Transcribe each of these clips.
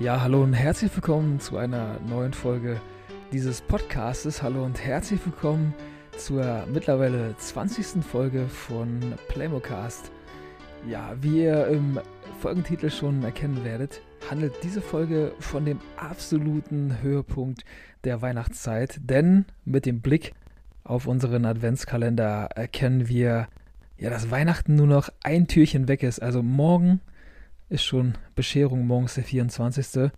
Ja, hallo und herzlich willkommen zu einer neuen Folge dieses Podcastes. Hallo und herzlich willkommen zur mittlerweile 20. Folge von Playmocast. Ja, wie ihr im Folgentitel schon erkennen werdet, handelt diese Folge von dem absoluten Höhepunkt der Weihnachtszeit, denn mit dem Blick auf unseren Adventskalender erkennen wir, ja, dass Weihnachten nur noch ein Türchen weg ist. Also morgen ist schon Bescherung morgens der 24.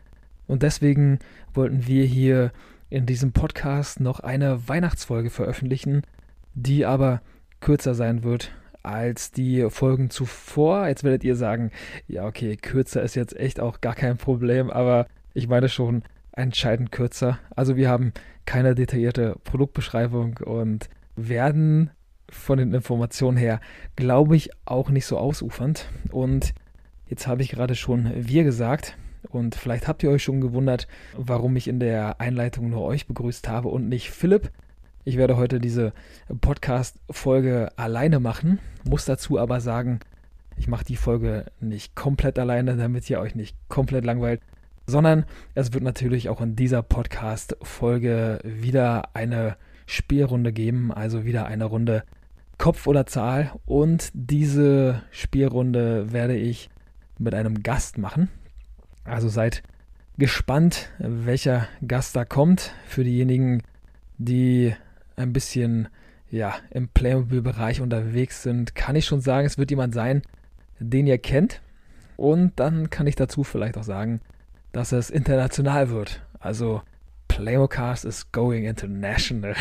Und deswegen wollten wir hier in diesem Podcast noch eine Weihnachtsfolge veröffentlichen, die aber kürzer sein wird als die Folgen zuvor. Jetzt werdet ihr sagen, ja, okay, kürzer ist jetzt echt auch gar kein Problem, aber ich meine schon entscheidend kürzer. Also wir haben keine detaillierte Produktbeschreibung und werden von den Informationen her, glaube ich, auch nicht so ausufernd. Und Jetzt habe ich gerade schon wir gesagt und vielleicht habt ihr euch schon gewundert, warum ich in der Einleitung nur euch begrüßt habe und nicht Philipp. Ich werde heute diese Podcast-Folge alleine machen, muss dazu aber sagen, ich mache die Folge nicht komplett alleine, damit ihr euch nicht komplett langweilt, sondern es wird natürlich auch in dieser Podcast-Folge wieder eine Spielrunde geben, also wieder eine Runde Kopf oder Zahl. Und diese Spielrunde werde ich mit einem Gast machen. Also seid gespannt, welcher Gast da kommt. Für diejenigen, die ein bisschen ja, im Playmobil-Bereich unterwegs sind, kann ich schon sagen, es wird jemand sein, den ihr kennt. Und dann kann ich dazu vielleicht auch sagen, dass es international wird. Also Playmocast is going international.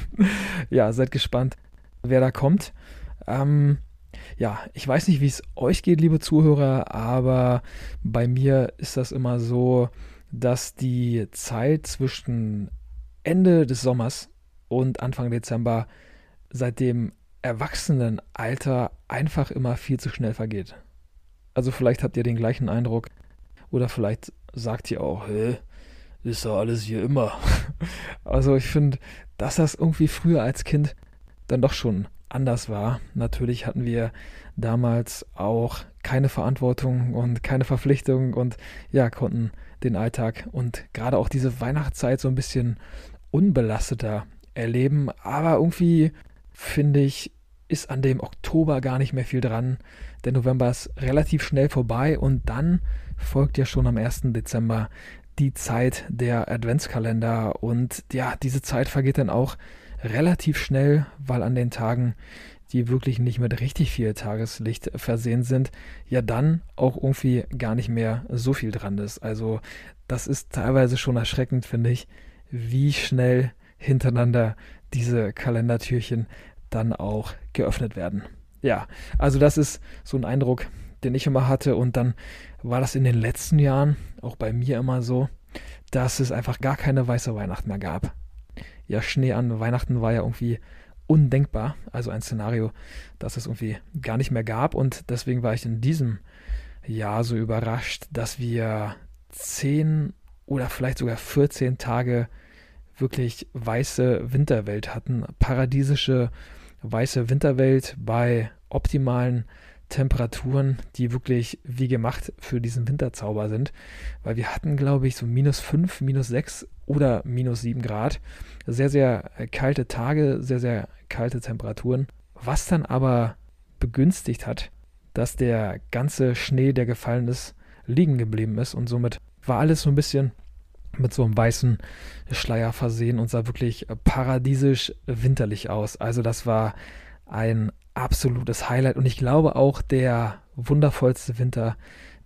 ja, seid gespannt, wer da kommt. Ähm, ja, ich weiß nicht, wie es euch geht, liebe Zuhörer, aber bei mir ist das immer so, dass die Zeit zwischen Ende des Sommers und Anfang Dezember seit dem Erwachsenenalter einfach immer viel zu schnell vergeht. Also vielleicht habt ihr den gleichen Eindruck oder vielleicht sagt ihr auch, hä, ist doch alles hier immer. Also ich finde, dass das irgendwie früher als Kind dann doch schon anders war. Natürlich hatten wir damals auch keine Verantwortung und keine Verpflichtung und ja, konnten den Alltag und gerade auch diese Weihnachtszeit so ein bisschen unbelasteter erleben. Aber irgendwie finde ich, ist an dem Oktober gar nicht mehr viel dran. Der November ist relativ schnell vorbei und dann folgt ja schon am 1. Dezember die Zeit der Adventskalender und ja, diese Zeit vergeht dann auch relativ schnell, weil an den Tagen, die wirklich nicht mit richtig viel Tageslicht versehen sind, ja dann auch irgendwie gar nicht mehr so viel dran ist. Also das ist teilweise schon erschreckend, finde ich, wie schnell hintereinander diese Kalendertürchen dann auch geöffnet werden. Ja, also das ist so ein Eindruck, den ich immer hatte und dann war das in den letzten Jahren auch bei mir immer so, dass es einfach gar keine weiße Weihnacht mehr gab ja, Schnee an Weihnachten war ja irgendwie undenkbar. Also ein Szenario, das es irgendwie gar nicht mehr gab. Und deswegen war ich in diesem Jahr so überrascht, dass wir zehn oder vielleicht sogar 14 Tage wirklich weiße Winterwelt hatten. Paradiesische weiße Winterwelt bei optimalen Temperaturen, die wirklich wie gemacht für diesen Winterzauber sind. Weil wir hatten, glaube ich, so minus 5, minus 6 oder minus 7 Grad. Sehr, sehr äh, kalte Tage, sehr, sehr kalte Temperaturen. Was dann aber begünstigt hat, dass der ganze Schnee, der gefallen ist, liegen geblieben ist. Und somit war alles so ein bisschen mit so einem weißen Schleier versehen und sah wirklich paradiesisch winterlich aus. Also das war ein absolutes Highlight und ich glaube auch der wundervollste Winter,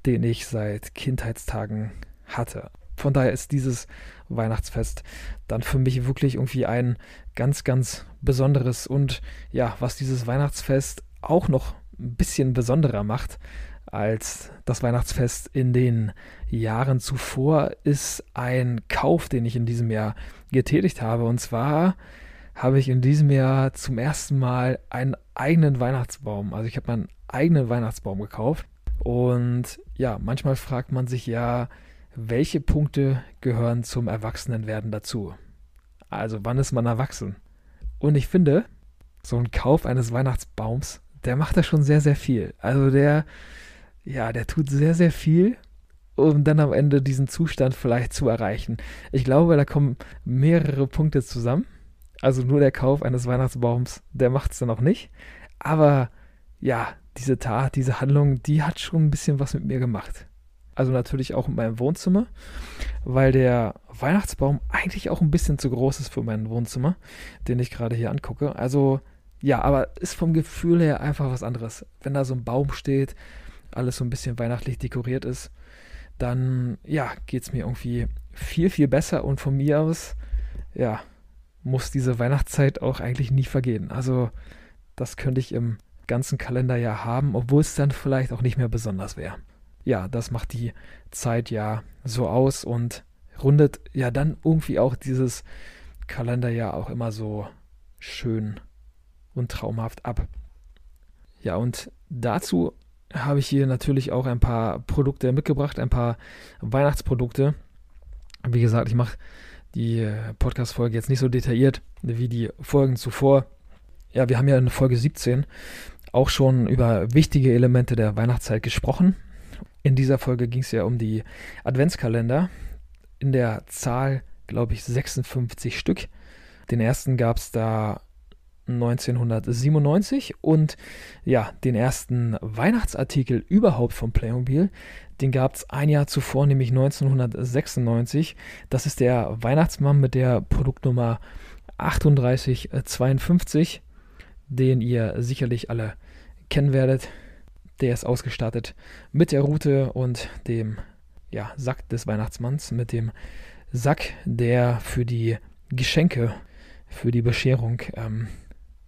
den ich seit Kindheitstagen hatte. Von daher ist dieses Weihnachtsfest dann für mich wirklich irgendwie ein ganz, ganz besonderes und ja, was dieses Weihnachtsfest auch noch ein bisschen besonderer macht als das Weihnachtsfest in den Jahren zuvor, ist ein Kauf, den ich in diesem Jahr getätigt habe. Und zwar habe ich in diesem Jahr zum ersten Mal einen eigenen Weihnachtsbaum. Also ich habe meinen eigenen Weihnachtsbaum gekauft. Und ja, manchmal fragt man sich ja, welche Punkte gehören zum Erwachsenenwerden dazu? Also wann ist man erwachsen? Und ich finde, so ein Kauf eines Weihnachtsbaums, der macht da schon sehr, sehr viel. Also der, ja, der tut sehr, sehr viel, um dann am Ende diesen Zustand vielleicht zu erreichen. Ich glaube, da kommen mehrere Punkte zusammen. Also nur der Kauf eines Weihnachtsbaums, der macht es dann auch nicht. Aber ja, diese Tat, diese Handlung, die hat schon ein bisschen was mit mir gemacht. Also natürlich auch in meinem Wohnzimmer, weil der Weihnachtsbaum eigentlich auch ein bisschen zu groß ist für mein Wohnzimmer, den ich gerade hier angucke. Also ja, aber ist vom Gefühl her einfach was anderes. Wenn da so ein Baum steht, alles so ein bisschen weihnachtlich dekoriert ist, dann ja, geht es mir irgendwie viel, viel besser und von mir aus, ja, muss diese Weihnachtszeit auch eigentlich nie vergehen. Also das könnte ich im ganzen Kalenderjahr haben, obwohl es dann vielleicht auch nicht mehr besonders wäre. Ja, das macht die Zeit ja so aus und rundet ja dann irgendwie auch dieses Kalenderjahr auch immer so schön und traumhaft ab. Ja, und dazu habe ich hier natürlich auch ein paar Produkte mitgebracht, ein paar Weihnachtsprodukte. Wie gesagt, ich mache die Podcast-Folge jetzt nicht so detailliert wie die Folgen zuvor. Ja, wir haben ja in Folge 17 auch schon über wichtige Elemente der Weihnachtszeit gesprochen. In dieser Folge ging es ja um die Adventskalender. In der Zahl, glaube ich, 56 Stück. Den ersten gab es da 1997 und ja, den ersten Weihnachtsartikel überhaupt von Playmobil, den gab es ein Jahr zuvor, nämlich 1996. Das ist der Weihnachtsmann mit der Produktnummer 3852, den ihr sicherlich alle kennen werdet. Der ist ausgestattet mit der Route und dem ja, Sack des Weihnachtsmanns, mit dem Sack, der für die Geschenke, für die Bescherung ähm,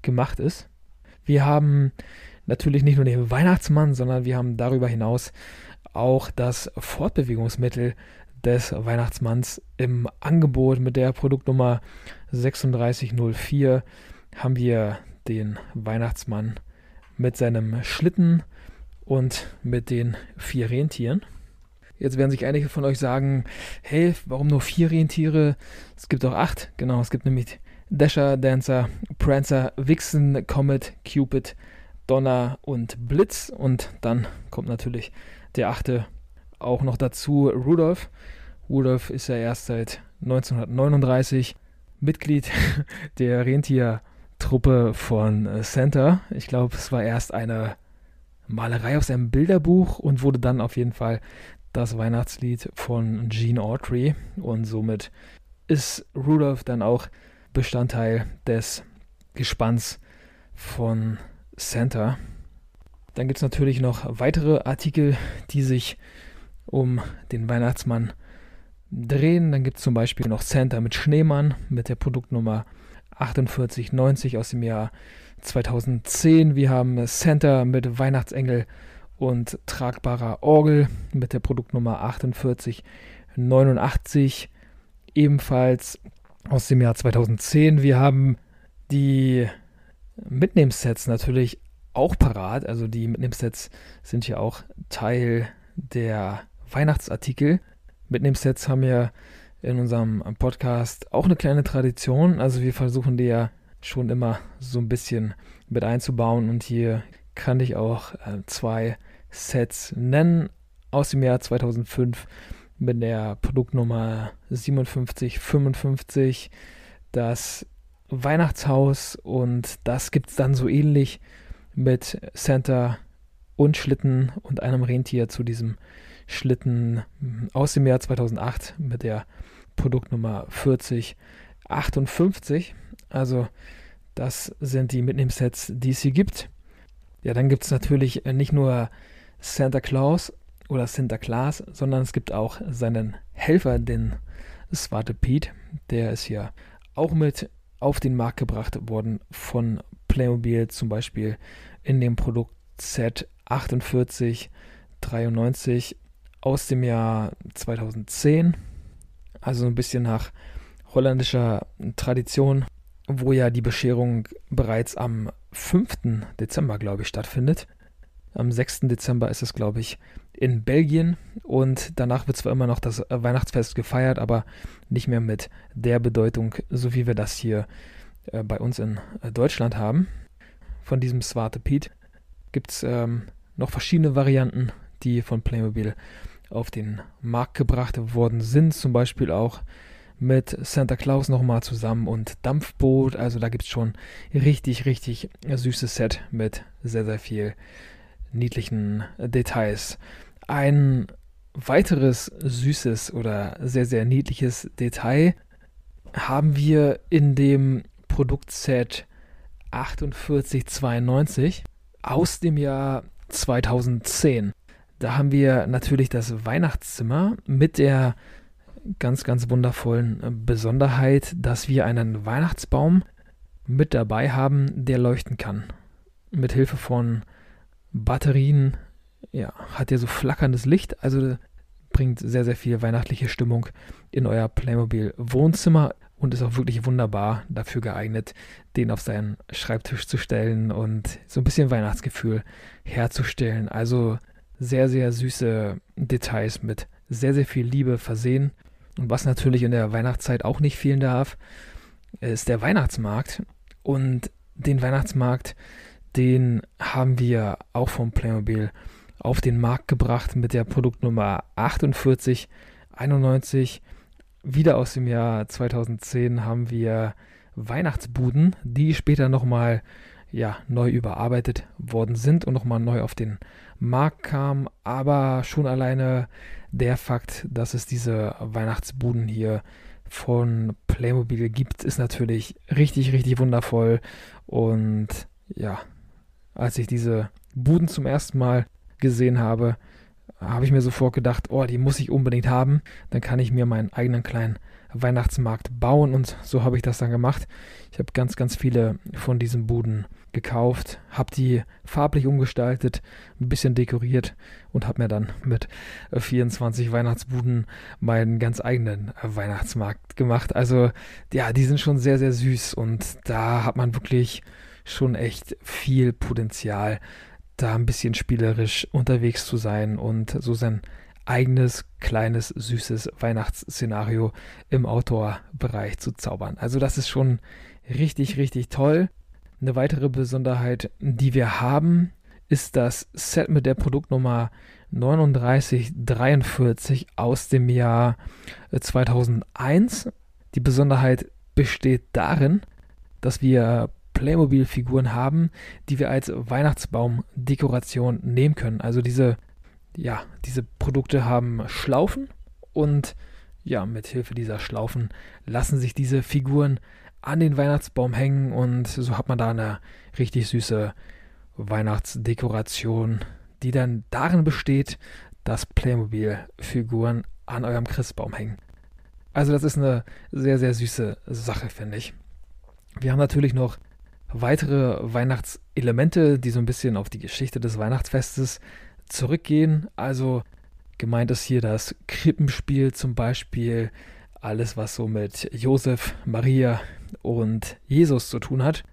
gemacht ist. Wir haben natürlich nicht nur den Weihnachtsmann, sondern wir haben darüber hinaus auch das Fortbewegungsmittel des Weihnachtsmanns im Angebot mit der Produktnummer 3604 haben wir den Weihnachtsmann mit seinem Schlitten und mit den vier Rentieren. Jetzt werden sich einige von euch sagen, hey, warum nur vier Rentiere? Es gibt auch acht. Genau, es gibt nämlich Dasher, Dancer, Prancer, Vixen, Comet, Cupid, Donner und Blitz. Und dann kommt natürlich der achte auch noch dazu, Rudolph. Rudolph ist ja erst seit 1939 Mitglied der Rentiertruppe von Santa. Ich glaube, es war erst eine Malerei aus einem Bilderbuch und wurde dann auf jeden Fall das Weihnachtslied von Gene Autry. Und somit ist Rudolph dann auch Bestandteil des Gespanns von Santa. Dann gibt es natürlich noch weitere Artikel, die sich um den Weihnachtsmann drehen. Dann gibt es zum Beispiel noch Santa mit Schneemann mit der Produktnummer 4890 aus dem Jahr 2010. Wir haben Santa mit Weihnachtsengel und tragbarer Orgel mit der Produktnummer 4889. Ebenfalls aus dem Jahr 2010. Wir haben die Mitnehmsets natürlich auch parat. Also die Mitnehmsets sind ja auch Teil der Weihnachtsartikel. Mitnehmsets haben ja in unserem Podcast auch eine kleine Tradition. Also wir versuchen die ja schon immer so ein bisschen mit einzubauen. Und hier kann ich auch äh, zwei Sets nennen aus dem Jahr 2005 mit der Produktnummer 5755 das Weihnachtshaus und das gibt es dann so ähnlich mit Santa und Schlitten und einem Rentier zu diesem Schlitten aus dem Jahr 2008 mit der Produktnummer 4058. Also das sind die Mitnehmsets, die es hier gibt. Ja, dann gibt es natürlich nicht nur Santa Claus oder Sinterklaas, sondern es gibt auch seinen Helfer, den Swarte Pete. Der ist ja auch mit auf den Markt gebracht worden von Playmobil, zum Beispiel in dem Produkt Z4893 aus dem Jahr 2010. Also ein bisschen nach holländischer Tradition, wo ja die Bescherung bereits am 5. Dezember, glaube ich, stattfindet. Am 6. Dezember ist es, glaube ich, in Belgien und danach wird zwar immer noch das Weihnachtsfest gefeiert, aber nicht mehr mit der Bedeutung, so wie wir das hier äh, bei uns in äh, Deutschland haben. Von diesem Swarte Piet gibt es ähm, noch verschiedene Varianten, die von Playmobil auf den Markt gebracht worden sind. Zum Beispiel auch mit Santa Claus nochmal zusammen und Dampfboot. Also da gibt es schon richtig, richtig süßes Set mit sehr, sehr viel niedlichen Details. Ein weiteres süßes oder sehr, sehr niedliches Detail haben wir in dem Produktset 4892 aus dem Jahr 2010. Da haben wir natürlich das Weihnachtszimmer mit der ganz, ganz wundervollen Besonderheit, dass wir einen Weihnachtsbaum mit dabei haben, der leuchten kann. Mit Hilfe von Batterien, ja, hat er so flackerndes Licht, also bringt sehr, sehr viel weihnachtliche Stimmung in euer Playmobil Wohnzimmer und ist auch wirklich wunderbar dafür geeignet, den auf seinen Schreibtisch zu stellen und so ein bisschen Weihnachtsgefühl herzustellen. Also sehr, sehr süße Details mit sehr, sehr viel Liebe versehen. Und was natürlich in der Weihnachtszeit auch nicht fehlen darf, ist der Weihnachtsmarkt. Und den Weihnachtsmarkt, den haben wir auch vom Playmobil auf den Markt gebracht mit der Produktnummer 4891 wieder aus dem Jahr 2010 haben wir Weihnachtsbuden, die später nochmal ja, neu überarbeitet worden sind und nochmal neu auf den Markt kamen. Aber schon alleine der Fakt, dass es diese Weihnachtsbuden hier von Playmobil gibt, ist natürlich richtig, richtig wundervoll. Und ja, als ich diese Buden zum ersten Mal gesehen habe, habe ich mir sofort gedacht, oh, die muss ich unbedingt haben. Dann kann ich mir meinen eigenen kleinen Weihnachtsmarkt bauen und so habe ich das dann gemacht. Ich habe ganz, ganz viele von diesen Buden gekauft, habe die farblich umgestaltet, ein bisschen dekoriert und habe mir dann mit 24 Weihnachtsbuden meinen ganz eigenen Weihnachtsmarkt gemacht. Also ja, die sind schon sehr, sehr süß und da hat man wirklich schon echt viel Potenzial da ein bisschen spielerisch unterwegs zu sein und so sein eigenes kleines süßes Weihnachtsszenario im Outdoor-Bereich zu zaubern. Also das ist schon richtig, richtig toll. Eine weitere Besonderheit, die wir haben, ist das Set mit der Produktnummer 3943 aus dem Jahr 2001. Die Besonderheit besteht darin, dass wir Playmobil-Figuren haben, die wir als Weihnachtsbaum-Dekoration nehmen können. Also diese, ja, diese Produkte haben Schlaufen und ja, mit Hilfe dieser Schlaufen lassen sich diese Figuren an den Weihnachtsbaum hängen und so hat man da eine richtig süße Weihnachtsdekoration, die dann darin besteht, dass Playmobil-Figuren an eurem Christbaum hängen. Also das ist eine sehr, sehr süße Sache, finde ich. Wir haben natürlich noch weitere Weihnachtselemente, die so ein bisschen auf die Geschichte des Weihnachtsfestes zurückgehen. Also gemeint ist hier das Krippenspiel zum Beispiel, alles was so mit Josef, Maria und Jesus zu tun hat.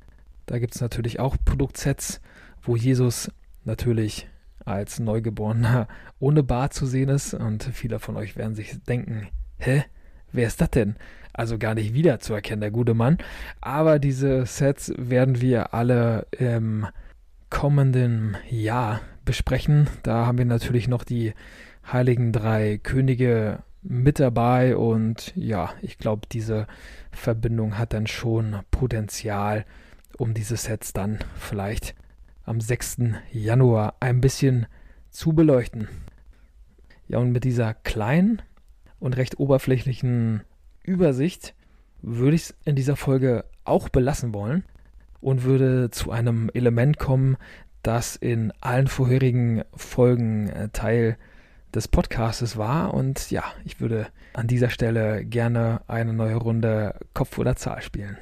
Da gibt es natürlich auch Produktsets, wo Jesus natürlich als Neugeborener ohne Bart zu sehen ist. Und viele von euch werden sich denken, hä, wer ist das denn? also gar nicht wiederzuerkennen, der gute Mann. Aber diese Sets werden wir alle im kommenden Jahr besprechen. Da haben wir natürlich noch die Heiligen Drei Könige mit dabei und ja, ich glaube, diese Verbindung hat dann schon Potenzial, um diese Sets dann vielleicht am 6. Januar ein bisschen zu beleuchten. Ja, und mit dieser kleinen und recht oberflächlichen Übersicht würde ich es in dieser Folge auch belassen wollen und würde zu einem Element kommen, das in allen vorherigen Folgen äh, Teil des Podcastes war. Und ja, ich würde an dieser Stelle gerne eine neue Runde Kopf oder Zahl spielen.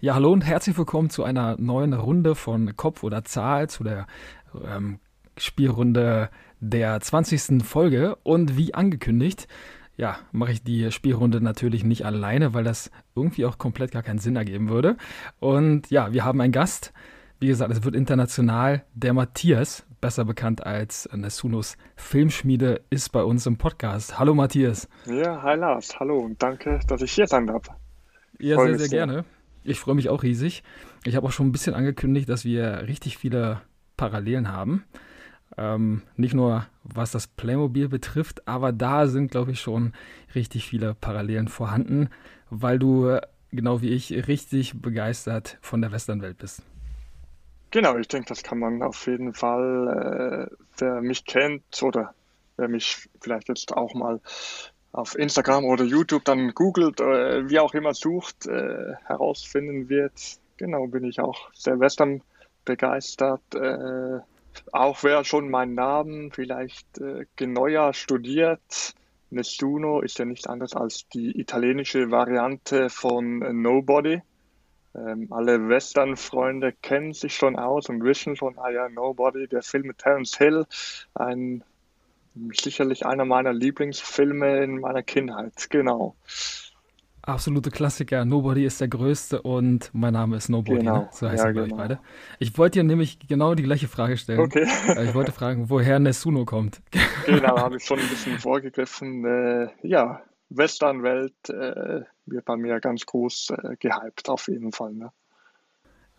Ja, hallo und herzlich willkommen zu einer neuen Runde von Kopf oder Zahl, zu der ähm, Spielrunde der 20. Folge. Und wie angekündigt, ja, mache ich die Spielrunde natürlich nicht alleine, weil das irgendwie auch komplett gar keinen Sinn ergeben würde. Und ja, wir haben einen Gast. Wie gesagt, es wird international. Der Matthias, besser bekannt als Nessunos Filmschmiede, ist bei uns im Podcast. Hallo Matthias. Ja, hi Lars. Hallo und danke, dass ich hier sein darf. Ja, sehr, sehr, sehr gerne. Ich freue mich auch riesig. Ich habe auch schon ein bisschen angekündigt, dass wir richtig viele Parallelen haben. Ähm, nicht nur was das Playmobil betrifft, aber da sind, glaube ich, schon richtig viele Parallelen vorhanden, weil du, genau wie ich, richtig begeistert von der Westernwelt bist. Genau, ich denke, das kann man auf jeden Fall, äh, wer mich kennt oder wer mich vielleicht jetzt auch mal auf Instagram oder YouTube dann googelt, äh, wie auch immer sucht, äh, herausfinden wird. Genau, bin ich auch sehr Western begeistert. Äh, auch wer schon meinen Namen vielleicht äh, genauer studiert, Nessuno ist ja nicht anders als die italienische Variante von Nobody. Ähm, alle Western-Freunde kennen sich schon aus und wissen schon, ah ja, Nobody, der Film mit Terence Hill, ein sicherlich einer meiner Lieblingsfilme in meiner Kindheit, genau absolute Klassiker. Nobody ist der Größte und mein Name ist Nobody. Genau. Ne? So heißen ja, wir genau. beide. Ich wollte dir nämlich genau die gleiche Frage stellen. Okay. ich wollte fragen, woher Nessuno kommt. genau, habe ich schon ein bisschen vorgegriffen. Äh, ja, Westernwelt äh, wird bei mir ganz groß äh, gehypt, auf jeden Fall. Ne?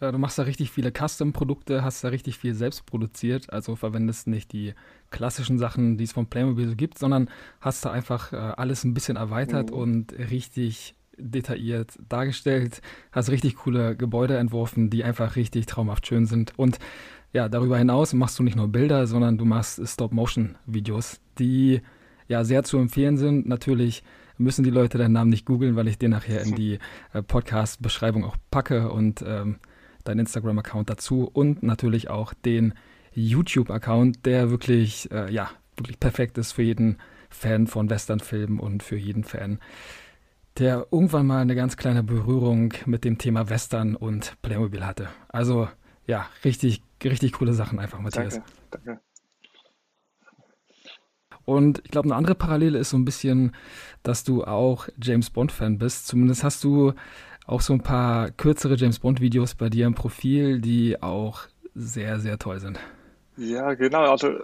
Ja, du machst da richtig viele Custom-Produkte, hast da richtig viel selbst produziert, also verwendest nicht die klassischen Sachen, die es von Playmobil so gibt, sondern hast da einfach äh, alles ein bisschen erweitert mhm. und richtig detailliert dargestellt, hast richtig coole Gebäude entworfen, die einfach richtig traumhaft schön sind. Und ja, darüber hinaus machst du nicht nur Bilder, sondern du machst Stop-Motion-Videos, die ja sehr zu empfehlen sind. Natürlich müssen die Leute deinen Namen nicht googeln, weil ich den nachher in die äh, Podcast-Beschreibung auch packe und ähm, deinen Instagram-Account dazu und natürlich auch den YouTube-Account, der wirklich, äh, ja, wirklich perfekt ist für jeden Fan von Westernfilmen und für jeden Fan der irgendwann mal eine ganz kleine Berührung mit dem Thema Western und Playmobil hatte. Also ja, richtig, richtig coole Sachen einfach, Matthias. Danke, danke. Und ich glaube, eine andere Parallele ist so ein bisschen, dass du auch James Bond-Fan bist. Zumindest hast du auch so ein paar kürzere James Bond-Videos bei dir im Profil, die auch sehr, sehr toll sind. Ja, genau. Also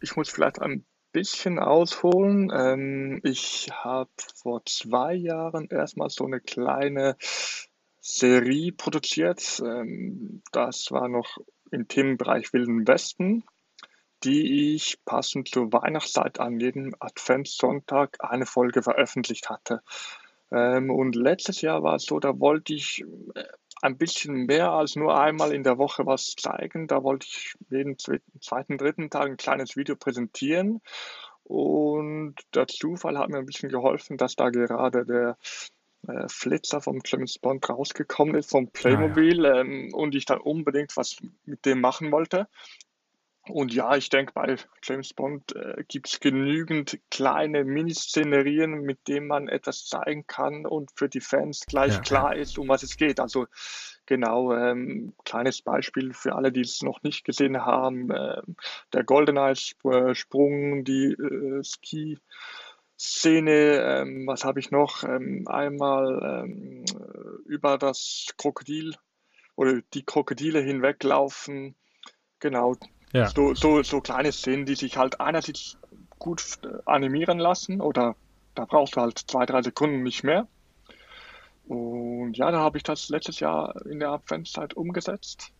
ich muss vielleicht ein bisschen ausholen. Ähm, ich habe vor zwei Jahren erstmal so eine kleine Serie produziert. Ähm, das war noch im Themenbereich Wilden Westen, die ich passend zur Weihnachtszeit an jedem Adventssonntag eine Folge veröffentlicht hatte. Ähm, und letztes Jahr war es so, da wollte ich äh, ein bisschen mehr als nur einmal in der Woche was zeigen. Da wollte ich jeden zweiten, dritten Tag ein kleines Video präsentieren. Und der Zufall hat mir ein bisschen geholfen, dass da gerade der äh, Flitzer vom Clemens Bond rausgekommen ist, vom Playmobil, ah, ja. ähm, und ich dann unbedingt was mit dem machen wollte. Und ja, ich denke, bei James Bond äh, gibt es genügend kleine Miniszenerien, mit denen man etwas zeigen kann und für die Fans gleich ja, klar ist, um was es geht. Also genau, ähm, kleines Beispiel für alle, die es noch nicht gesehen haben. Äh, der GoldenEye-Sprung, die äh, Ski. Szene, ähm, was habe ich noch? Ähm, einmal ähm, über das Krokodil oder die Krokodile hinweglaufen. Genau, ja. So, so, so kleine Szenen, die sich halt einerseits gut äh, animieren lassen oder da brauchst du halt zwei, drei Sekunden nicht mehr. Und ja, da habe ich das letztes Jahr in der Adventszeit umgesetzt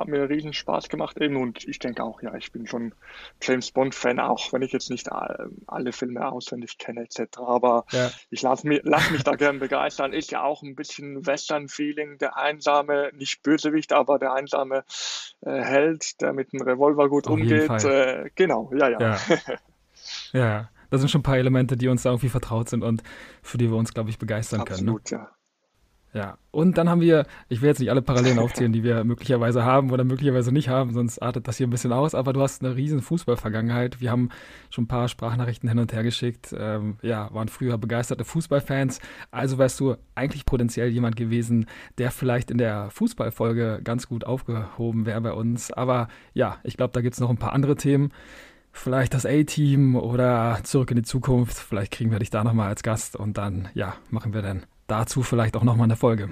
hat mir riesen Spaß gemacht eben und ich denke auch, ja, ich bin schon James Bond Fan, auch wenn ich jetzt nicht alle Filme auswendig kenne etc. Aber ja. ich lasse mich, lass mich da gern begeistern. Ist ja auch ein bisschen Western-Feeling, der einsame, nicht Bösewicht, aber der einsame äh, Held, der mit dem Revolver gut Auf umgeht. Äh, genau, ja, ja. Ja. ja. Das sind schon ein paar Elemente, die uns da irgendwie vertraut sind und für die wir uns, glaube ich, begeistern Absolut, können. Ne? ja. Ja, und dann haben wir, ich will jetzt nicht alle Parallelen aufzählen, die wir möglicherweise haben oder möglicherweise nicht haben, sonst artet das hier ein bisschen aus, aber du hast eine riesen Fußballvergangenheit. Wir haben schon ein paar Sprachnachrichten hin und her geschickt, ähm, ja, waren früher begeisterte Fußballfans, also wärst du eigentlich potenziell jemand gewesen, der vielleicht in der Fußballfolge ganz gut aufgehoben wäre bei uns, aber ja, ich glaube, da gibt es noch ein paar andere Themen. vielleicht das A-Team oder zurück in die Zukunft. Vielleicht kriegen wir dich da nochmal als Gast und dann, ja, machen wir dann dazu vielleicht auch nochmal eine Folge.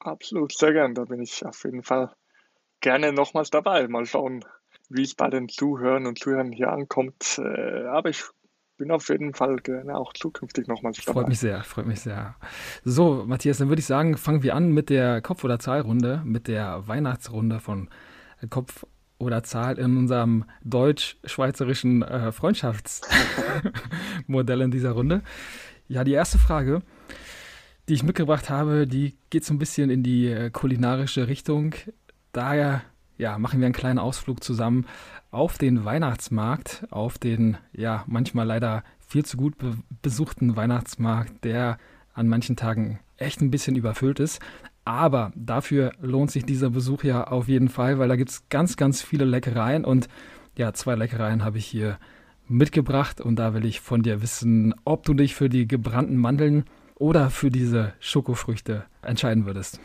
Absolut, sehr gern. Da bin ich auf jeden Fall gerne nochmals dabei. Mal schauen, wie es bei den Zuhörern und Zuhörern hier ankommt. Äh, aber ich bin auf jeden Fall gerne auch zukünftig nochmals dabei. Freut mich sehr, freut mich sehr. So, Matthias, dann würde ich sagen, fangen wir an mit der Kopf- oder Zahlrunde, mit der Weihnachtsrunde von Kopf oder Zahl in unserem deutsch-schweizerischen äh, Freundschaftsmodell in dieser Runde. Ja, die erste Frage, die ich mitgebracht habe, die geht so ein bisschen in die äh, kulinarische Richtung. Daher ja, machen wir einen kleinen Ausflug zusammen auf den Weihnachtsmarkt, auf den ja manchmal leider viel zu gut be besuchten Weihnachtsmarkt, der an manchen Tagen echt ein bisschen überfüllt ist. Aber dafür lohnt sich dieser Besuch ja auf jeden Fall, weil da gibt es ganz, ganz viele Leckereien und ja, zwei Leckereien habe ich hier mitgebracht und da will ich von dir wissen, ob du dich für die gebrannten Mandeln oder für diese Schokofrüchte entscheiden würdest.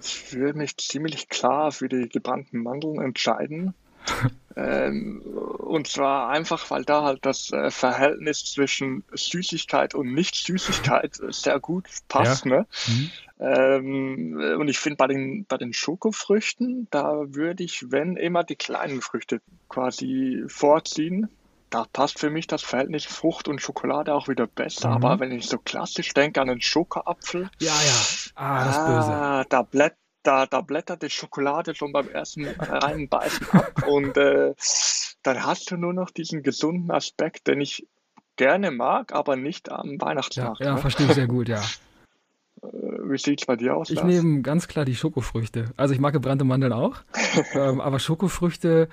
Ich würde mich ziemlich klar für die gebrannten Mandeln entscheiden. ähm, und zwar einfach, weil da halt das äh, Verhältnis zwischen Süßigkeit und Nicht-Süßigkeit äh, sehr gut passt. Ja. Ne? Mhm. Ähm, und ich finde bei den, bei den Schokofrüchten, da würde ich, wenn immer, die kleinen Früchte quasi vorziehen da passt für mich das Verhältnis Frucht und Schokolade auch wieder besser. Mhm. Aber wenn ich so klassisch denke an einen Schokoapfel. Ja, ja. Ah, das ah, Böse. Da, blätt, da, da blättert die Schokolade schon beim ersten reinen Beißen ab. und äh, dann hast du nur noch diesen gesunden Aspekt, den ich gerne mag, aber nicht am Weihnachtsmarkt. Ja, ja ne? verstehe ich sehr gut, ja. Äh, wie sieht es bei dir aus? Ich nehme ganz klar die Schokofrüchte. Also ich mag gebrannte Mandeln auch, ähm, aber Schokofrüchte,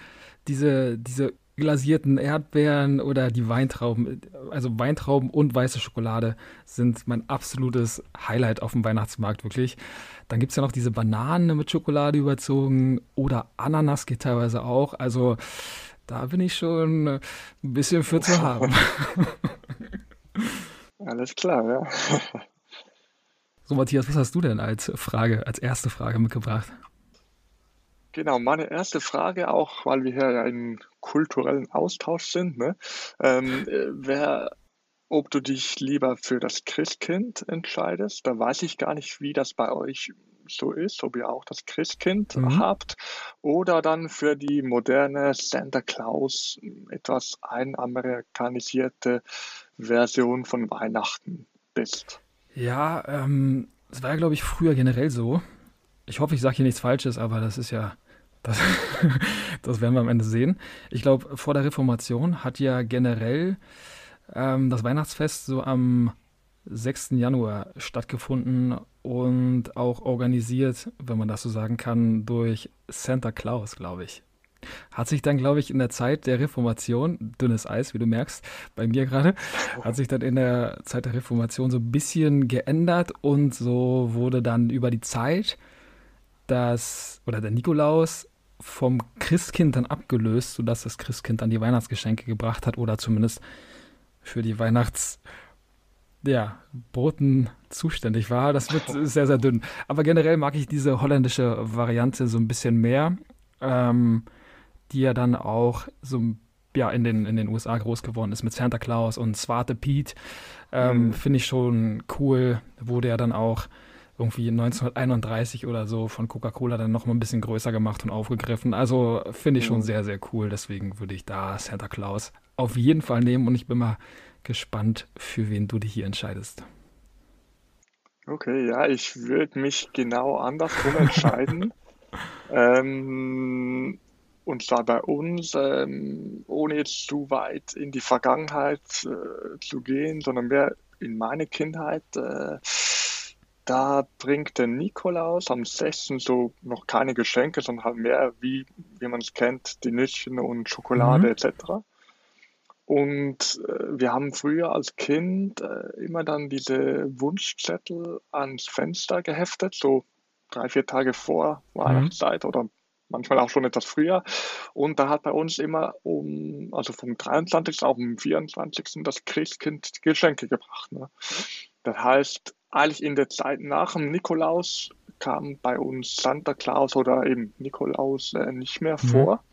diese, diese glasierten Erdbeeren oder die Weintrauben, also Weintrauben und weiße Schokolade sind mein absolutes Highlight auf dem Weihnachtsmarkt, wirklich. Dann gibt es ja noch diese Bananen mit Schokolade überzogen oder Ananas geht teilweise auch. Also da bin ich schon ein bisschen für zu haben. Alles klar, ja. So, Matthias, was hast du denn als Frage, als erste Frage mitgebracht? Genau, meine erste Frage, auch weil wir hier ja im kulturellen Austausch sind, ne, ähm, äh, wäre, ob du dich lieber für das Christkind entscheidest. Da weiß ich gar nicht, wie das bei euch so ist, ob ihr auch das Christkind mhm. habt oder dann für die moderne Santa Claus etwas einamerikanisierte Version von Weihnachten bist. Ja, ähm, das war ja, glaube ich, früher generell so. Ich hoffe, ich sage hier nichts Falsches, aber das ist ja das, das werden wir am Ende sehen. Ich glaube, vor der Reformation hat ja generell ähm, das Weihnachtsfest so am 6. Januar stattgefunden und auch organisiert, wenn man das so sagen kann, durch Santa Claus, glaube ich. Hat sich dann, glaube ich, in der Zeit der Reformation, dünnes Eis, wie du merkst, bei mir gerade, hat sich dann in der Zeit der Reformation so ein bisschen geändert und so wurde dann über die Zeit das, oder der Nikolaus vom Christkind dann abgelöst, sodass das Christkind dann die Weihnachtsgeschenke gebracht hat oder zumindest für die Weihnachts ja, Boten zuständig war. Das wird sehr, sehr dünn. Aber generell mag ich diese holländische Variante so ein bisschen mehr, ähm, die ja dann auch so ja, in, den, in den USA groß geworden ist mit Santa Claus und Swarte Pete. Ähm, mhm. Finde ich schon cool. Wurde ja dann auch irgendwie 1931 oder so von Coca-Cola dann noch mal ein bisschen größer gemacht und aufgegriffen. Also finde ich schon mhm. sehr, sehr cool. Deswegen würde ich da Santa Claus auf jeden Fall nehmen und ich bin mal gespannt, für wen du dich hier entscheidest. Okay, ja, ich würde mich genau andersrum entscheiden. ähm, und zwar bei uns, ähm, ohne jetzt zu weit in die Vergangenheit äh, zu gehen, sondern mehr in meine Kindheit. Äh, da bringt der Nikolaus am 6. so noch keine Geschenke, sondern halt mehr, wie, wie man es kennt, die Nüsschen und Schokolade mhm. etc. Und äh, wir haben früher als Kind äh, immer dann diese Wunschzettel ans Fenster geheftet, so drei, vier Tage vor mhm. Weihnachtszeit mhm. oder manchmal auch schon etwas früher. Und da hat bei uns immer um, also vom 23. auf den 24. das Christkind Geschenke gebracht. Ne? Das heißt, eigentlich in der Zeit nach dem Nikolaus kam bei uns Santa Claus oder eben Nikolaus äh, nicht mehr mhm. vor.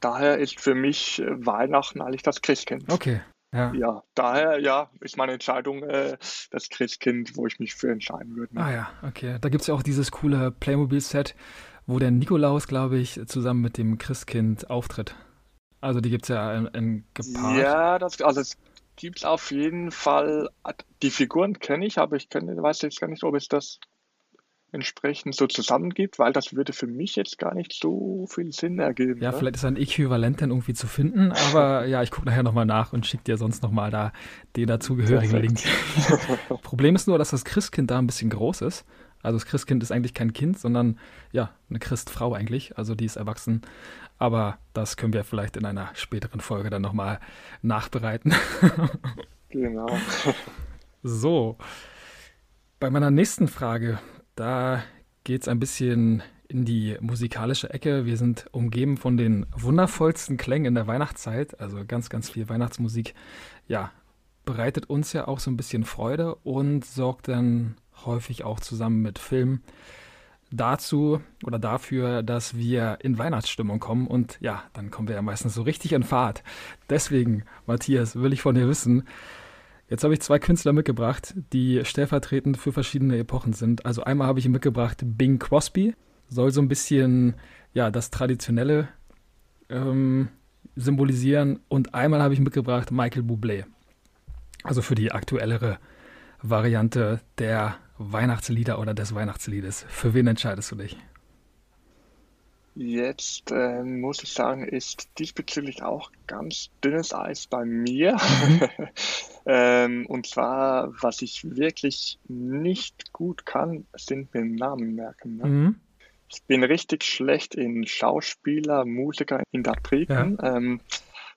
daher ist für mich äh, Weihnachten eigentlich das Christkind. Okay, ja. Ja, daher, ja, ist meine Entscheidung äh, das Christkind, wo ich mich für entscheiden würde. Ah ja, okay. Da gibt es ja auch dieses coole Playmobil-Set, wo der Nikolaus, glaube ich, zusammen mit dem Christkind auftritt. Also die gibt es ja in, in gepaart. Ja, das, also es gibt auf jeden Fall, die Figuren kenne ich, aber ich kenne, weiß jetzt gar nicht, ob es das entsprechend so zusammengibt, weil das würde für mich jetzt gar nicht so viel Sinn ergeben. Ja, ne? vielleicht ist ein Äquivalent dann irgendwie zu finden, aber ja, ich gucke nachher nochmal nach und schicke dir sonst nochmal da den dazugehörigen Link. Problem ist nur, dass das Christkind da ein bisschen groß ist. Also das Christkind ist eigentlich kein Kind, sondern ja, eine Christfrau eigentlich. Also die ist erwachsen. Aber das können wir vielleicht in einer späteren Folge dann nochmal nachbereiten. genau. So. Bei meiner nächsten Frage da geht es ein bisschen in die musikalische Ecke. Wir sind umgeben von den wundervollsten Klängen in der Weihnachtszeit, also ganz, ganz viel Weihnachtsmusik. Ja, bereitet uns ja auch so ein bisschen Freude und sorgt dann häufig auch zusammen mit Film dazu oder dafür, dass wir in Weihnachtsstimmung kommen und ja, dann kommen wir ja meistens so richtig in Fahrt. Deswegen, Matthias, will ich von dir wissen, Jetzt habe ich zwei Künstler mitgebracht, die stellvertretend für verschiedene Epochen sind. Also einmal habe ich mitgebracht Bing Crosby, soll so ein bisschen ja das Traditionelle ähm, symbolisieren. Und einmal habe ich mitgebracht Michael Bublé. Also für die aktuellere Variante der Weihnachtslieder oder des Weihnachtsliedes. Für wen entscheidest du dich? Jetzt äh, muss ich sagen, ist diesbezüglich auch ganz dünnes Eis bei mir. Mhm. ähm, und zwar, was ich wirklich nicht gut kann, sind mir Namen merken. Ne? Mhm. Ich bin richtig schlecht in Schauspieler, Musiker, Interpreten. Ja. Ähm,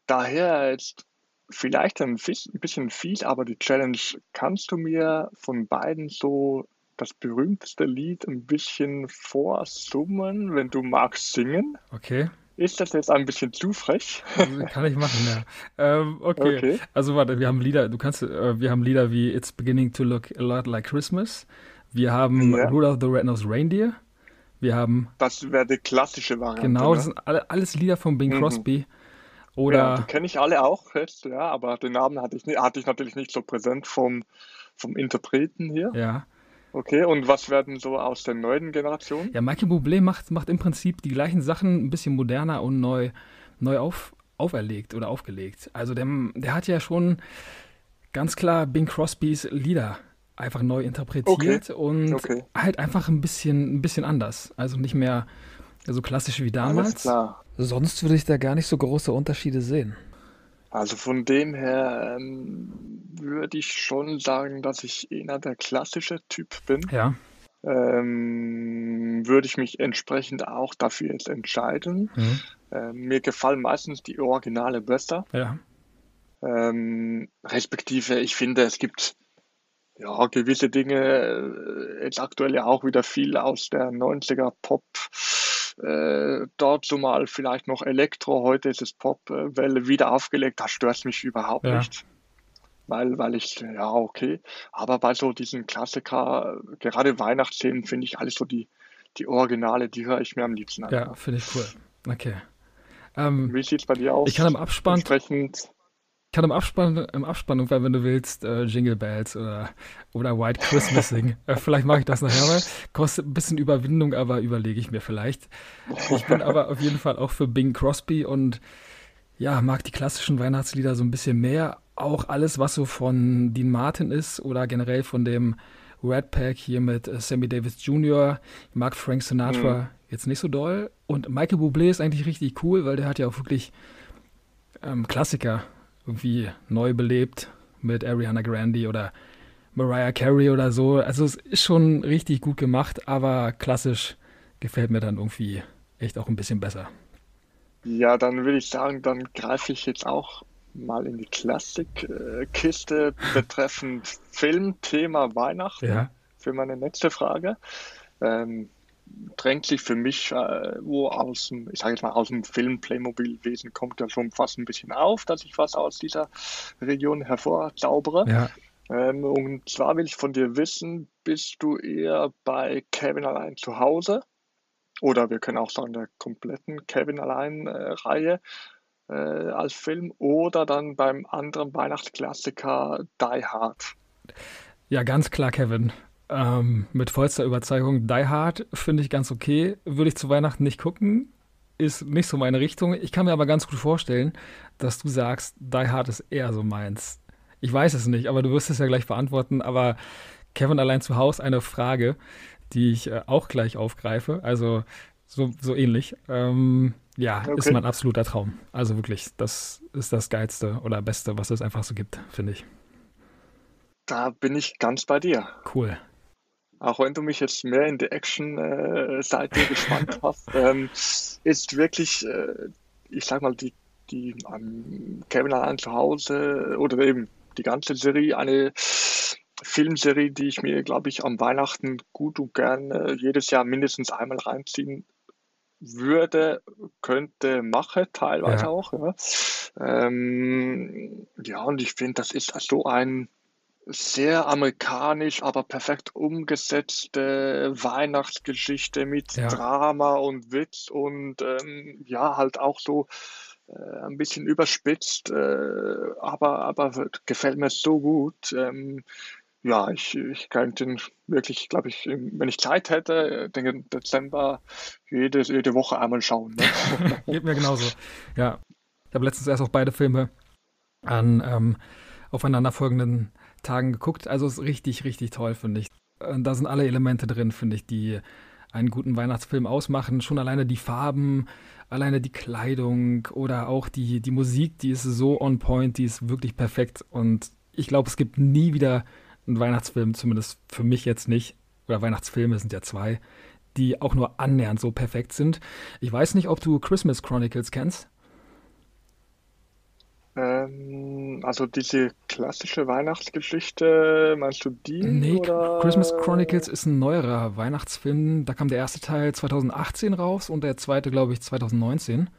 daher jetzt vielleicht ein bisschen viel, aber die Challenge, kannst du mir von beiden so das berühmteste Lied ein bisschen vorsummen, wenn du magst singen. Okay. Ist das jetzt ein bisschen zu frech? Also, kann ich machen, ja. Ähm, okay. okay. Also warte, wir haben Lieder, du kannst, äh, wir haben Lieder wie It's Beginning to Look a Lot Like Christmas. Wir haben ja. Rudolph the Red-Nosed Reindeer. Wir haben. Das wäre die klassische Variante. Genau, das ne? sind alle, alles Lieder von Bing mhm. Oder. Ja, die kenne ich alle auch jetzt, ja, aber den Namen hatte ich, hatte ich natürlich nicht so präsent vom, vom Interpreten hier. Ja. Okay, und was werden so aus der neuen Generation? Ja, Michael Bublé macht, macht im Prinzip die gleichen Sachen ein bisschen moderner und neu, neu auf, auferlegt oder aufgelegt. Also der, der hat ja schon ganz klar Bing Crosbys Lieder einfach neu interpretiert okay. und okay. halt einfach ein bisschen, ein bisschen anders. Also nicht mehr so klassisch wie damals. Alles klar. Sonst würde ich da gar nicht so große Unterschiede sehen. Also von dem her ähm, würde ich schon sagen, dass ich eher der klassische Typ bin. Ja. Ähm, würde ich mich entsprechend auch dafür jetzt entscheiden. Mhm. Ähm, mir gefallen meistens die Originale besser. Ja. Ähm, respektive, ich finde, es gibt ja gewisse Dinge, äh, jetzt aktuell ja auch wieder viel aus der 90er Pop äh, dort so mal vielleicht noch Elektro, heute ist es Popwelle wieder aufgelegt, das stört mich überhaupt ja. nicht. Weil, weil ich, ja, okay. Aber bei so diesen Klassiker, gerade Weihnachtsszenen, finde ich alles so die, die Originale, die höre ich mir am liebsten an. Ja, finde ich cool. Okay. Ähm, Wie sieht es bei dir aus? Ich kann im Abspann. Entsprechend kann im Abspann, im Abspann wenn du willst, äh, Jingle Bells oder, oder White Christmas singen. äh, vielleicht mache ich das nachher mal. Kostet ein bisschen Überwindung, aber überlege ich mir vielleicht. Ich bin aber auf jeden Fall auch für Bing Crosby und ja, mag die klassischen Weihnachtslieder so ein bisschen mehr. Auch alles, was so von Dean Martin ist oder generell von dem Red Pack hier mit äh, Sammy Davis Jr. Ich mag Frank Sinatra mhm. jetzt nicht so doll. Und Michael Bublé ist eigentlich richtig cool, weil der hat ja auch wirklich ähm, Klassiker irgendwie neu belebt mit Ariana Grande oder Mariah Carey oder so. Also es ist schon richtig gut gemacht, aber klassisch gefällt mir dann irgendwie echt auch ein bisschen besser. Ja, dann würde ich sagen, dann greife ich jetzt auch mal in die Klassikkiste betreffend Filmthema Weihnachten ja. für meine nächste Frage. Ähm, drängt sich für mich, äh, wo aus dem, ich sage jetzt mal, aus dem Film Playmobil-Wesen kommt ja schon fast ein bisschen auf, dass ich was aus dieser Region hervorzaubere. Ja. Ähm, und zwar will ich von dir wissen, bist du eher bei Kevin allein zu Hause oder wir können auch sagen, der kompletten Kevin allein-Reihe äh, als Film oder dann beim anderen Weihnachtsklassiker Die Hard. Ja, ganz klar, Kevin. Ähm, mit vollster Überzeugung. Die Hard finde ich ganz okay. Würde ich zu Weihnachten nicht gucken. Ist nicht so meine Richtung. Ich kann mir aber ganz gut vorstellen, dass du sagst, Die Hard ist eher so meins. Ich weiß es nicht, aber du wirst es ja gleich beantworten. Aber Kevin allein zu Hause eine Frage, die ich äh, auch gleich aufgreife. Also so, so ähnlich. Ähm, ja, okay. ist mein absoluter Traum. Also wirklich, das ist das Geilste oder Beste, was es einfach so gibt, finde ich. Da bin ich ganz bei dir. Cool. Auch wenn du mich jetzt mehr in die Action-Seite gespannt hast, ähm, ist wirklich, äh, ich sag mal, die, die um, Kevin allein zu Hause oder eben die ganze Serie eine Filmserie, die ich mir, glaube ich, am Weihnachten gut und gern äh, jedes Jahr mindestens einmal reinziehen würde, könnte, mache, teilweise ja. auch. Ja. Ähm, ja, und ich finde, das ist so ein sehr amerikanisch, aber perfekt umgesetzte Weihnachtsgeschichte mit ja. Drama und Witz und ähm, ja, halt auch so äh, ein bisschen überspitzt, äh, aber, aber gefällt mir so gut. Ähm, ja, ich, ich könnte ihn wirklich, glaube ich, wenn ich Zeit hätte, den Dezember jede, jede Woche einmal schauen. Ne? Geht mir genauso. Ja. Ich habe letztens erst auch beide Filme an ähm, aufeinanderfolgenden Tagen geguckt. Also ist richtig, richtig toll, finde ich. Da sind alle Elemente drin, finde ich, die einen guten Weihnachtsfilm ausmachen. Schon alleine die Farben, alleine die Kleidung oder auch die, die Musik, die ist so on point, die ist wirklich perfekt. Und ich glaube, es gibt nie wieder einen Weihnachtsfilm, zumindest für mich jetzt nicht, oder Weihnachtsfilme sind ja zwei, die auch nur annähernd so perfekt sind. Ich weiß nicht, ob du Christmas Chronicles kennst. Ähm, also diese klassische Weihnachtsgeschichte, meinst du die? Nee, oder? Christmas Chronicles ist ein neuerer Weihnachtsfilm. Da kam der erste Teil 2018 raus und der zweite, glaube ich, 2019.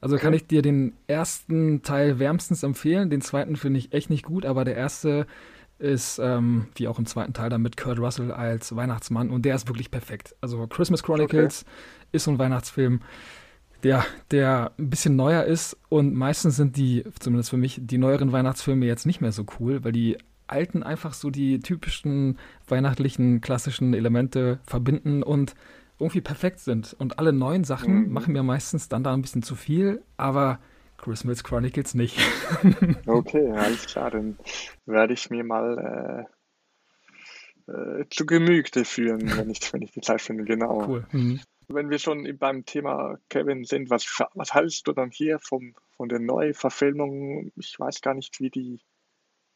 Also okay. kann ich dir den ersten Teil wärmstens empfehlen. Den zweiten finde ich echt nicht gut, aber der erste ist, ähm, wie auch im zweiten Teil, dann mit Kurt Russell als Weihnachtsmann und der ist wirklich perfekt. Also Christmas Chronicles okay. ist so ein Weihnachtsfilm, der, der ein bisschen neuer ist und meistens sind die, zumindest für mich, die neueren Weihnachtsfilme jetzt nicht mehr so cool, weil die alten einfach so die typischen weihnachtlichen, klassischen Elemente verbinden und irgendwie perfekt sind. Und alle neuen Sachen mhm. machen mir meistens dann da ein bisschen zu viel, aber Christmas Chronicles nicht. okay, alles klar, dann werde ich mir mal äh, äh, zu Gemüte führen, wenn ich, wenn ich die Zeit finde, genau. Cool. Mhm. Wenn wir schon beim Thema Kevin sind, was, was hältst du dann hier vom, von der Neuverfilmung? Ich weiß gar nicht, wie die,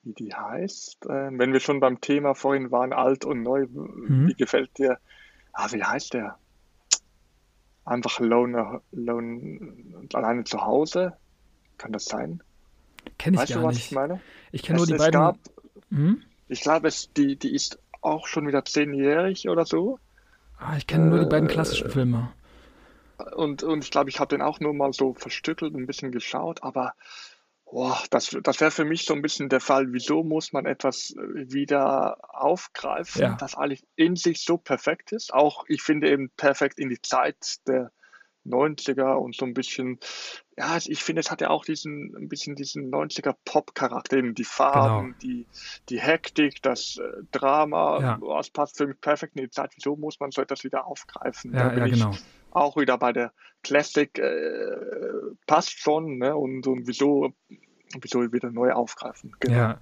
wie die heißt. Äh, wenn wir schon beim Thema vorhin waren, alt und neu, mhm. wie gefällt dir, ah, wie heißt der? Einfach Lone, Lone alleine zu Hause. Kann das sein? Kenne ich weißt gar du, was nicht. ich meine? Ich kenne nur die beiden. Gab, hm? Ich glaube, die, die ist auch schon wieder zehnjährig oder so. Ah, ich kenne äh, nur die beiden äh, klassischen Filme. Und, und ich glaube, ich habe den auch nur mal so verstückelt, ein bisschen geschaut, aber boah, das, das wäre für mich so ein bisschen der Fall, wieso muss man etwas wieder aufgreifen, ja. das eigentlich in sich so perfekt ist. Auch, ich finde eben perfekt in die Zeit der 90er und so ein bisschen, ja, ich finde, es hat ja auch diesen, ein bisschen diesen 90er Pop-Charakter, eben die Farben, genau. die, die Hektik, das äh, Drama, ja. oh, es passt für mich perfekt in die Zeit. Wieso muss man so etwas wieder aufgreifen? Ja, da bin ja, genau. ich auch wieder bei der Classic, äh, passt schon, ne? Und, und wieso, wieso wieder neu aufgreifen? Genau. Ja.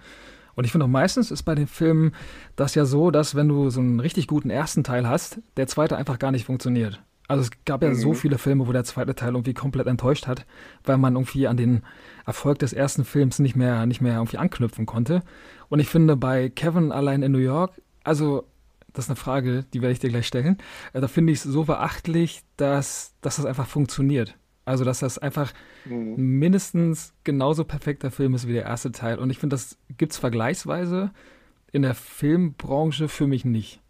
Und ich finde auch meistens ist bei den Filmen das ja so, dass wenn du so einen richtig guten ersten Teil hast, der zweite einfach gar nicht funktioniert. Also es gab ja mhm. so viele Filme, wo der zweite Teil irgendwie komplett enttäuscht hat, weil man irgendwie an den Erfolg des ersten Films nicht mehr, nicht mehr irgendwie anknüpfen konnte. Und ich finde bei Kevin allein in New York, also das ist eine Frage, die werde ich dir gleich stellen, äh, da finde ich es so beachtlich, dass, dass das einfach funktioniert. Also dass das einfach mhm. mindestens genauso perfekter Film ist wie der erste Teil. Und ich finde, das gibt es vergleichsweise in der Filmbranche für mich nicht.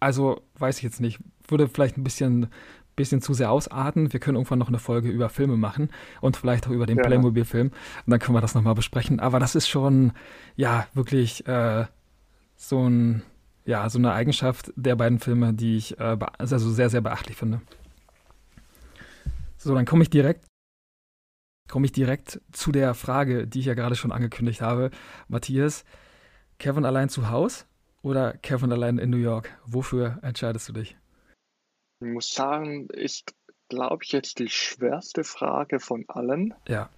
Also weiß ich jetzt nicht. Würde vielleicht ein bisschen bisschen zu sehr ausarten. Wir können irgendwann noch eine Folge über Filme machen und vielleicht auch über den ja. Playmobil-Film. Und dann können wir das nochmal besprechen. Aber das ist schon, ja, wirklich äh, so, ein, ja, so eine Eigenschaft der beiden Filme, die ich äh, also sehr, sehr beachtlich finde. So, dann komme ich direkt komme ich direkt zu der Frage, die ich ja gerade schon angekündigt habe. Matthias, Kevin allein zu Hause oder Kevin allein in New York? Wofür entscheidest du dich? Ich muss sagen, ist, glaube ich, jetzt die schwerste Frage von allen. Ja.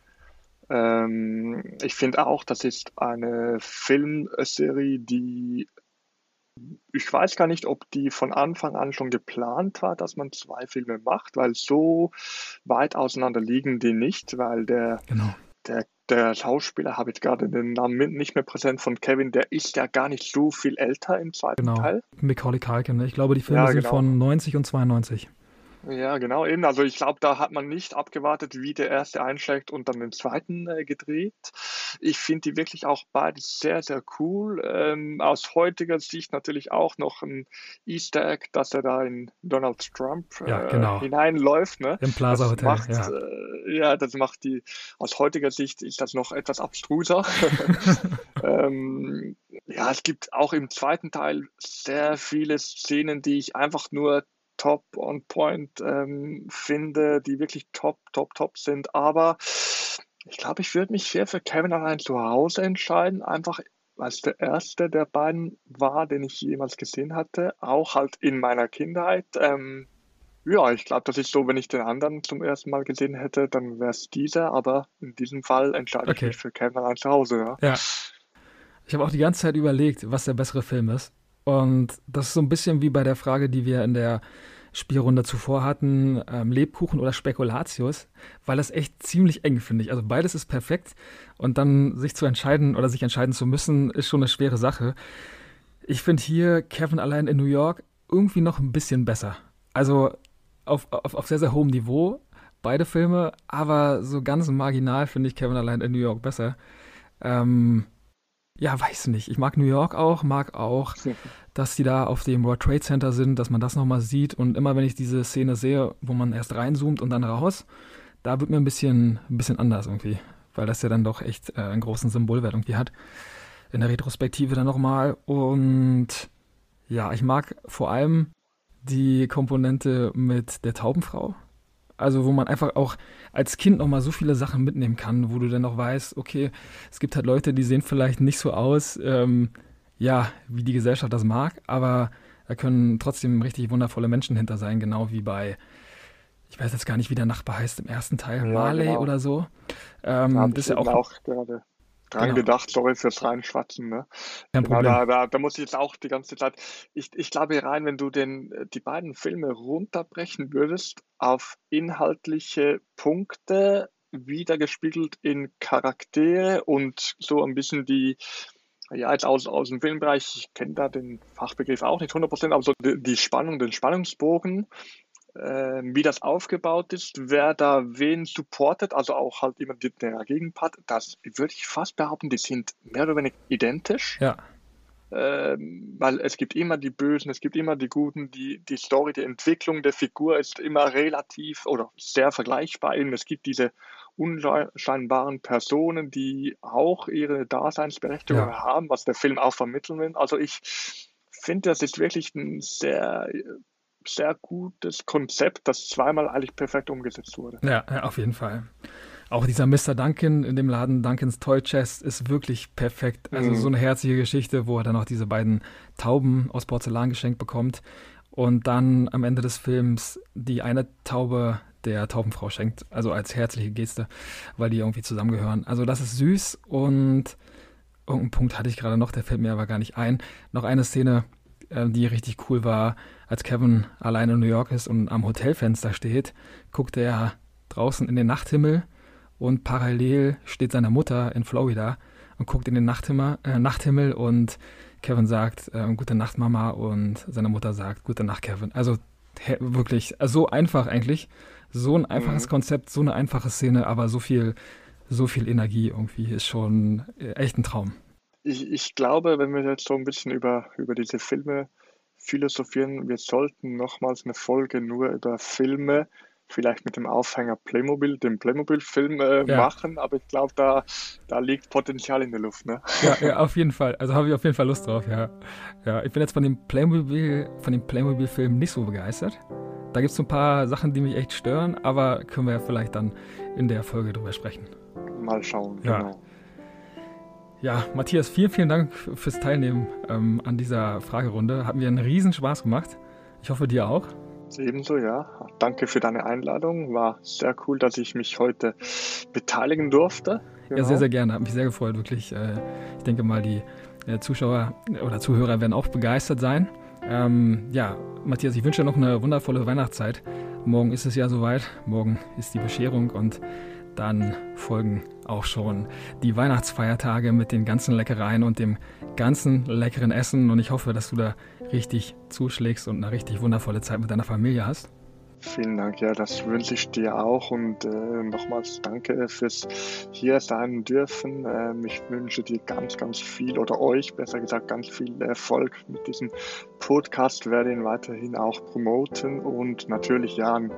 Ähm, ich finde auch, das ist eine Filmserie, die ich weiß gar nicht, ob die von Anfang an schon geplant war, dass man zwei Filme macht, weil so weit auseinander liegen die nicht, weil der, genau. der, der Schauspieler, habe ich gerade den Namen nicht mehr präsent von Kevin, der ist ja gar nicht so viel älter im zweiten genau. Teil. Macaulay Culkin, ne? ich glaube, die Filme ja, genau. sind von 90 und 92. Ja, genau, eben. Also ich glaube, da hat man nicht abgewartet, wie der erste einschlägt und dann den zweiten äh, gedreht. Ich finde die wirklich auch beide sehr, sehr cool. Ähm, aus heutiger Sicht natürlich auch noch ein Easter Egg, dass er da in Donald Trump äh, ja, genau. hineinläuft. Ne? Im Plaza Hotel. Macht, ja. Äh, ja, das macht die, aus heutiger Sicht ist das noch etwas abstruser. ähm, ja, es gibt auch im zweiten Teil sehr viele Szenen, die ich einfach nur top on point ähm, finde, die wirklich top, top, top sind. Aber ich glaube, ich würde mich sehr für Kevin allein zu Hause entscheiden, einfach weil es der erste der beiden war, den ich jemals gesehen hatte, auch halt in meiner Kindheit. Ähm, ja, ich glaube, das ist so, wenn ich den anderen zum ersten Mal gesehen hätte, dann wäre es dieser, aber in diesem Fall entscheide okay. ich mich für Kevin allein zu Hause. Ja. ja. Ich habe auch die ganze Zeit überlegt, was der bessere Film ist. Und das ist so ein bisschen wie bei der Frage, die wir in der Spielrunde zuvor hatten, ähm, Lebkuchen oder Spekulatius, weil das echt ziemlich eng, finde ich. Also beides ist perfekt und dann sich zu entscheiden oder sich entscheiden zu müssen, ist schon eine schwere Sache. Ich finde hier Kevin allein in New York irgendwie noch ein bisschen besser. Also auf, auf, auf sehr, sehr hohem Niveau, beide Filme, aber so ganz marginal finde ich Kevin allein in New York besser. Ähm, ja, weiß nicht. Ich mag New York auch, mag auch, dass die da auf dem World Trade Center sind, dass man das nochmal sieht. Und immer wenn ich diese Szene sehe, wo man erst reinzoomt und dann raus, da wird mir ein bisschen, ein bisschen anders irgendwie. Weil das ja dann doch echt äh, einen großen Symbolwert irgendwie hat. In der Retrospektive dann nochmal. Und ja, ich mag vor allem die Komponente mit der Taubenfrau. Also wo man einfach auch als Kind noch mal so viele Sachen mitnehmen kann, wo du dann noch weißt, okay, es gibt halt Leute, die sehen vielleicht nicht so aus, ähm, ja, wie die Gesellschaft das mag, aber da können trotzdem richtig wundervolle Menschen hinter sein, genau wie bei, ich weiß jetzt gar nicht, wie der Nachbar heißt im ersten Teil, ja, Marley genau. oder so. Ähm, da das ist ja auch, auch gerade dran genau. gedacht, sorry fürs Reinschwatzen. Ne? Kein genau, Problem. Da, da, da, muss ich jetzt auch die ganze Zeit, ich, ich glaube rein, wenn du den, die beiden Filme runterbrechen würdest auf inhaltliche Punkte, wiedergespiegelt in Charaktere und so ein bisschen die, ja, jetzt aus, aus dem Filmbereich, ich kenne da den Fachbegriff auch nicht 100%, aber so die, die Spannung, den Spannungsbogen äh, wie das aufgebaut ist, wer da wen supportet, also auch halt immer der Gegenpart, das würde ich fast behaupten, die sind mehr oder weniger identisch. Ja. Ähm, weil es gibt immer die Bösen, es gibt immer die Guten, die, die Story, die Entwicklung der Figur ist immer relativ oder sehr vergleichbar. Eben, es gibt diese unscheinbaren Personen, die auch ihre Daseinsberechtigung ja. haben, was der Film auch vermitteln will. Also ich finde, das ist wirklich ein sehr sehr gutes Konzept, das zweimal eigentlich perfekt umgesetzt wurde. Ja, ja, auf jeden Fall. Auch dieser Mr. Duncan in dem Laden Duncans Toy Chest ist wirklich perfekt. Also mhm. so eine herzliche Geschichte, wo er dann auch diese beiden Tauben aus Porzellan geschenkt bekommt und dann am Ende des Films die eine Taube der Taubenfrau schenkt, also als herzliche Geste, weil die irgendwie zusammengehören. Also das ist süß und irgendeinen Punkt hatte ich gerade noch, der fällt mir aber gar nicht ein. Noch eine Szene, äh, die richtig cool war, als Kevin allein in New York ist und am Hotelfenster steht, guckt er draußen in den Nachthimmel und parallel steht seine Mutter in Florida und guckt in den Nachthimmel, äh, Nachthimmel und Kevin sagt, äh, gute Nacht Mama und seine Mutter sagt, gute Nacht Kevin. Also wirklich, also so einfach eigentlich, so ein einfaches mhm. Konzept, so eine einfache Szene, aber so viel, so viel Energie irgendwie ist schon äh, echt ein Traum ich, ich glaube, wenn wir jetzt so ein bisschen über, über diese Filme philosophieren, wir sollten nochmals eine Folge nur über Filme, vielleicht mit dem Aufhänger Playmobil, dem Playmobil-Film äh, ja. machen, aber ich glaube, da, da liegt Potenzial in der Luft. Ne? Ja, ja, auf jeden Fall. Also habe ich auf jeden Fall Lust drauf, ja. ja. Ich bin jetzt von dem Playmobil, von dem Playmobil-Film nicht so begeistert. Da gibt es so ein paar Sachen, die mich echt stören, aber können wir ja vielleicht dann in der Folge drüber sprechen. Mal schauen, Ja. genau. Ja, Matthias, vielen, vielen Dank fürs Teilnehmen ähm, an dieser Fragerunde. Hat mir einen riesen Spaß gemacht. Ich hoffe, dir auch. Ebenso, ja. Danke für deine Einladung. War sehr cool, dass ich mich heute beteiligen durfte. Ja, Genau. sehr, sehr gerne. Hat mich sehr gefreut, wirklich. Äh, ich denke mal, die äh, Zuschauer oder Zuhörer werden auch begeistert sein. Ähm, ja, Matthias, ich wünsche dir noch eine wundervolle Weihnachtszeit. Morgen ist es ja soweit. Morgen ist die Bescherung und dann folgen auch schon die Weihnachtsfeiertage mit den ganzen Leckereien und dem ganzen leckeren Essen. Und ich hoffe, dass du da richtig zuschlägst und eine richtig wundervolle Zeit mit deiner Familie hast. Vielen Dank, ja, das wünsche ich dir auch und äh, nochmals danke fürs hier sein dürfen. Ähm, ich wünsche dir ganz, ganz viel oder euch besser gesagt ganz viel Erfolg mit diesem Podcast. Werde ihn weiterhin auch promoten und natürlich ja an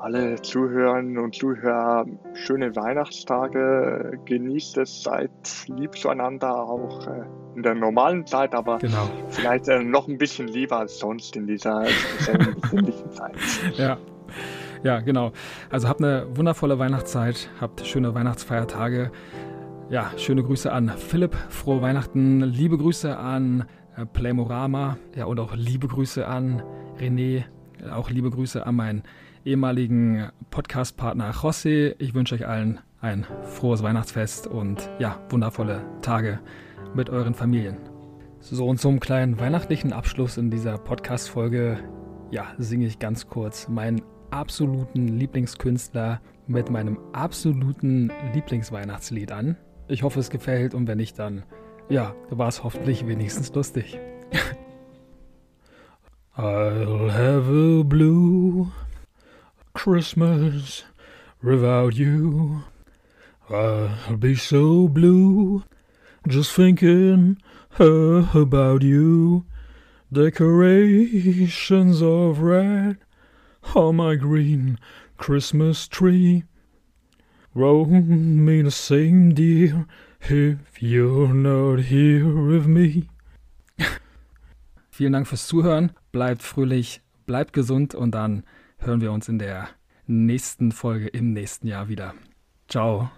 alle Zuhörerinnen und Zuhörer schöne Weihnachtstage. Genießt es, seid lieb zueinander auch äh, in der normalen Zeit, aber Genau. vielleicht äh, noch ein bisschen lieber als sonst in dieser speziellen besinnlichen Zeit. Ja. Ja, genau. Also habt eine wundervolle Weihnachtszeit, habt schöne Weihnachtsfeiertage. Ja, schöne Grüße an Philipp, frohe Weihnachten, liebe Grüße an äh, Playmorama, ja, und auch liebe Grüße an René, auch liebe Grüße an meinen ehemaligen Podcast-Partner José. Ich wünsche euch allen ein frohes Weihnachtsfest und ja, wundervolle Tage mit euren Familien. So, und zum kleinen weihnachtlichen Abschluss in dieser Podcast-Folge ja, singe ich ganz kurz meinen absoluten Lieblingskünstler mit meinem absoluten Lieblingsweihnachtslied an. Ich hoffe, es gefällt und wenn nicht, dann ja, war es hoffentlich wenigstens lustig. I'll have a blue Christmas without you. I'll be so blue just thinking about you. Decorations of red on my green Christmas tree. Won't mean the same, dear, if you're not here with me. Vielen Dank fürs Zuhören. Bleibt fröhlich, bleibt gesund und dann hören wir uns in der nächsten Folge im nächsten Jahr wieder. Ciao.